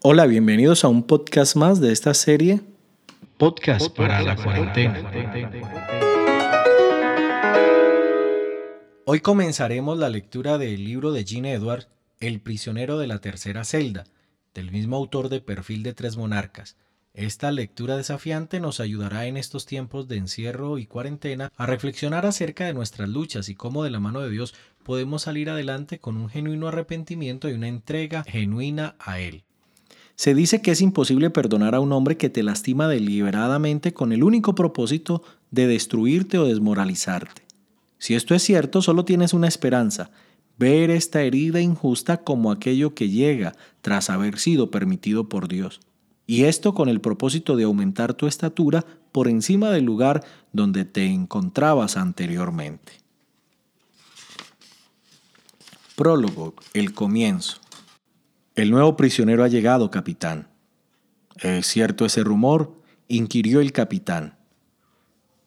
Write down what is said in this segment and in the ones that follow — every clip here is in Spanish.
Hola, bienvenidos a un podcast más de esta serie. Podcast para la cuarentena. Hoy comenzaremos la lectura del libro de Gene Edwards, El prisionero de la tercera celda, del mismo autor de Perfil de tres monarcas. Esta lectura desafiante nos ayudará en estos tiempos de encierro y cuarentena a reflexionar acerca de nuestras luchas y cómo de la mano de Dios podemos salir adelante con un genuino arrepentimiento y una entrega genuina a Él. Se dice que es imposible perdonar a un hombre que te lastima deliberadamente con el único propósito de destruirte o desmoralizarte. Si esto es cierto, solo tienes una esperanza, ver esta herida injusta como aquello que llega tras haber sido permitido por Dios. Y esto con el propósito de aumentar tu estatura por encima del lugar donde te encontrabas anteriormente. Prólogo, el comienzo. El nuevo prisionero ha llegado, capitán. ¿Es cierto ese rumor? inquirió el capitán.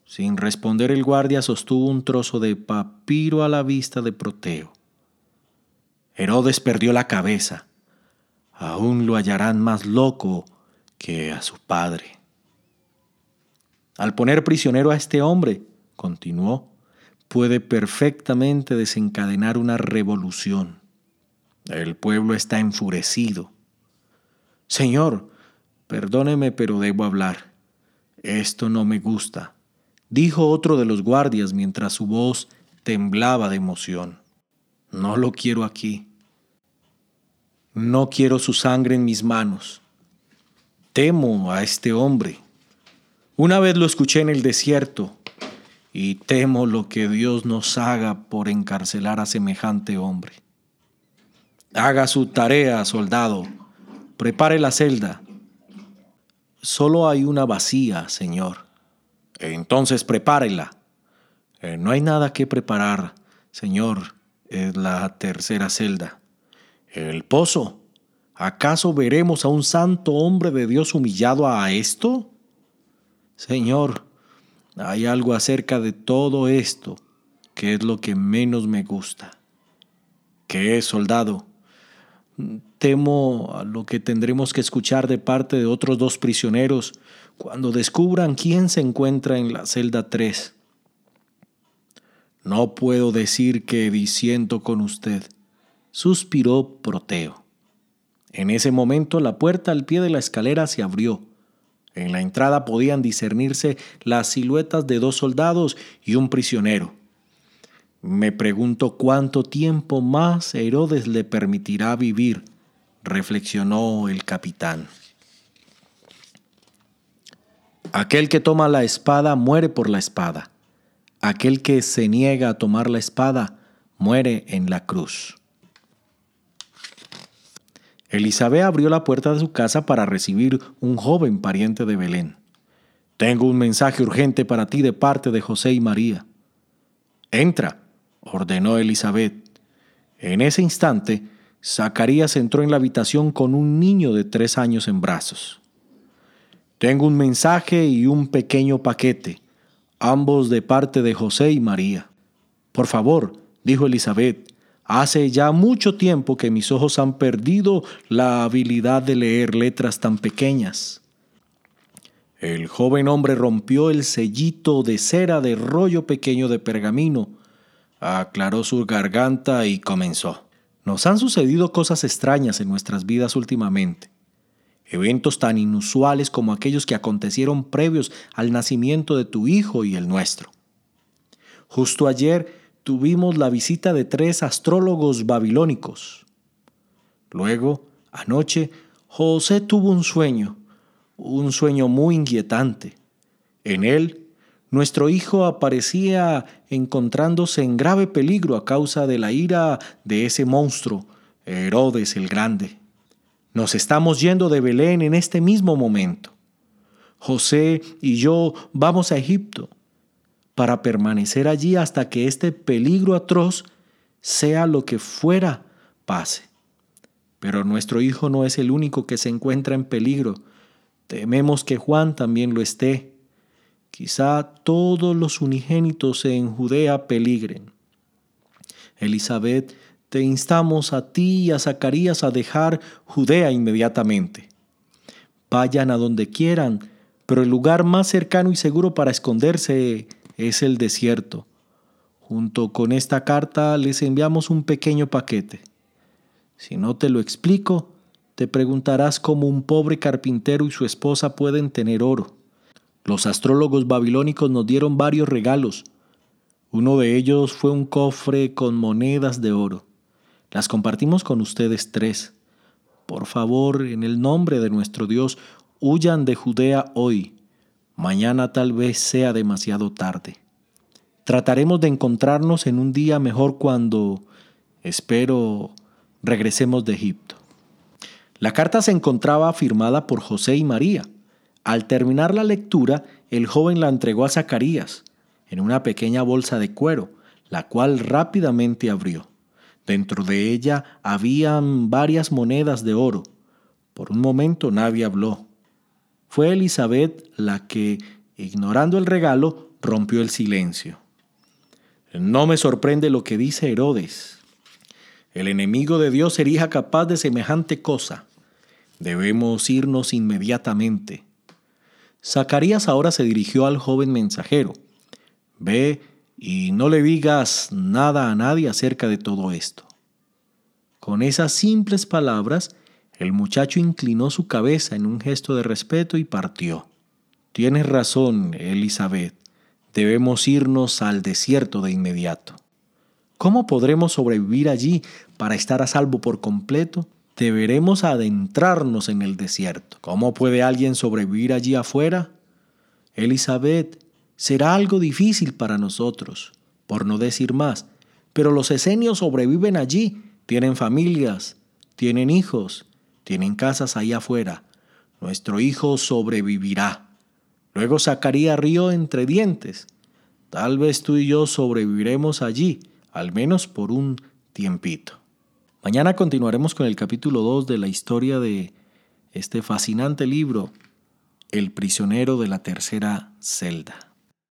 Sin responder el guardia sostuvo un trozo de papiro a la vista de Proteo. Herodes perdió la cabeza. Aún lo hallarán más loco que a su padre. Al poner prisionero a este hombre, continuó, puede perfectamente desencadenar una revolución. El pueblo está enfurecido. Señor, perdóneme, pero debo hablar. Esto no me gusta, dijo otro de los guardias mientras su voz temblaba de emoción. No lo quiero aquí. No quiero su sangre en mis manos. Temo a este hombre. Una vez lo escuché en el desierto y temo lo que Dios nos haga por encarcelar a semejante hombre. Haga su tarea, soldado. Prepare la celda. Solo hay una vacía, señor. Entonces prepárela. Eh, no hay nada que preparar, señor. Es la tercera celda. El pozo. ¿Acaso veremos a un santo hombre de Dios humillado a esto? Señor, hay algo acerca de todo esto que es lo que menos me gusta. ¿Qué es, soldado? Temo a lo que tendremos que escuchar de parte de otros dos prisioneros cuando descubran quién se encuentra en la celda 3. No puedo decir que diciendo con usted, suspiró Proteo. En ese momento la puerta al pie de la escalera se abrió. En la entrada podían discernirse las siluetas de dos soldados y un prisionero. Me pregunto cuánto tiempo más Herodes le permitirá vivir, reflexionó el capitán. Aquel que toma la espada muere por la espada. Aquel que se niega a tomar la espada muere en la cruz. Elizabeth abrió la puerta de su casa para recibir un joven pariente de Belén. Tengo un mensaje urgente para ti de parte de José y María. Entra, ordenó Elizabeth. En ese instante, Zacarías entró en la habitación con un niño de tres años en brazos. Tengo un mensaje y un pequeño paquete, ambos de parte de José y María. Por favor, dijo Elizabeth, hace ya mucho tiempo que mis ojos han perdido la habilidad de leer letras tan pequeñas. El joven hombre rompió el sellito de cera de rollo pequeño de pergamino aclaró su garganta y comenzó. Nos han sucedido cosas extrañas en nuestras vidas últimamente. Eventos tan inusuales como aquellos que acontecieron previos al nacimiento de tu hijo y el nuestro. Justo ayer tuvimos la visita de tres astrólogos babilónicos. Luego, anoche, José tuvo un sueño, un sueño muy inquietante. En él nuestro hijo aparecía encontrándose en grave peligro a causa de la ira de ese monstruo, Herodes el Grande. Nos estamos yendo de Belén en este mismo momento. José y yo vamos a Egipto para permanecer allí hasta que este peligro atroz, sea lo que fuera, pase. Pero nuestro hijo no es el único que se encuentra en peligro. Tememos que Juan también lo esté Quizá todos los unigénitos en Judea peligren. Elizabeth te instamos a ti y a Zacarías a dejar Judea inmediatamente. Vayan a donde quieran, pero el lugar más cercano y seguro para esconderse es el desierto. Junto con esta carta les enviamos un pequeño paquete. Si no te lo explico, te preguntarás cómo un pobre carpintero y su esposa pueden tener oro. Los astrólogos babilónicos nos dieron varios regalos. Uno de ellos fue un cofre con monedas de oro. Las compartimos con ustedes tres. Por favor, en el nombre de nuestro Dios, huyan de Judea hoy. Mañana tal vez sea demasiado tarde. Trataremos de encontrarnos en un día mejor cuando, espero, regresemos de Egipto. La carta se encontraba firmada por José y María. Al terminar la lectura, el joven la entregó a Zacarías en una pequeña bolsa de cuero, la cual rápidamente abrió. Dentro de ella habían varias monedas de oro. Por un momento nadie habló. Fue Elizabeth la que, ignorando el regalo, rompió el silencio. No me sorprende lo que dice Herodes. El enemigo de Dios sería capaz de semejante cosa. Debemos irnos inmediatamente. Zacarías ahora se dirigió al joven mensajero. Ve y no le digas nada a nadie acerca de todo esto. Con esas simples palabras, el muchacho inclinó su cabeza en un gesto de respeto y partió. Tienes razón, Elizabeth. Debemos irnos al desierto de inmediato. ¿Cómo podremos sobrevivir allí para estar a salvo por completo? Deberemos adentrarnos en el desierto. ¿Cómo puede alguien sobrevivir allí afuera? Elizabeth, será algo difícil para nosotros, por no decir más, pero los esenios sobreviven allí, tienen familias, tienen hijos, tienen casas ahí afuera. Nuestro hijo sobrevivirá. Luego sacaría río entre dientes. Tal vez tú y yo sobreviviremos allí, al menos por un tiempito. Mañana continuaremos con el capítulo 2 de la historia de este fascinante libro, El prisionero de la tercera celda.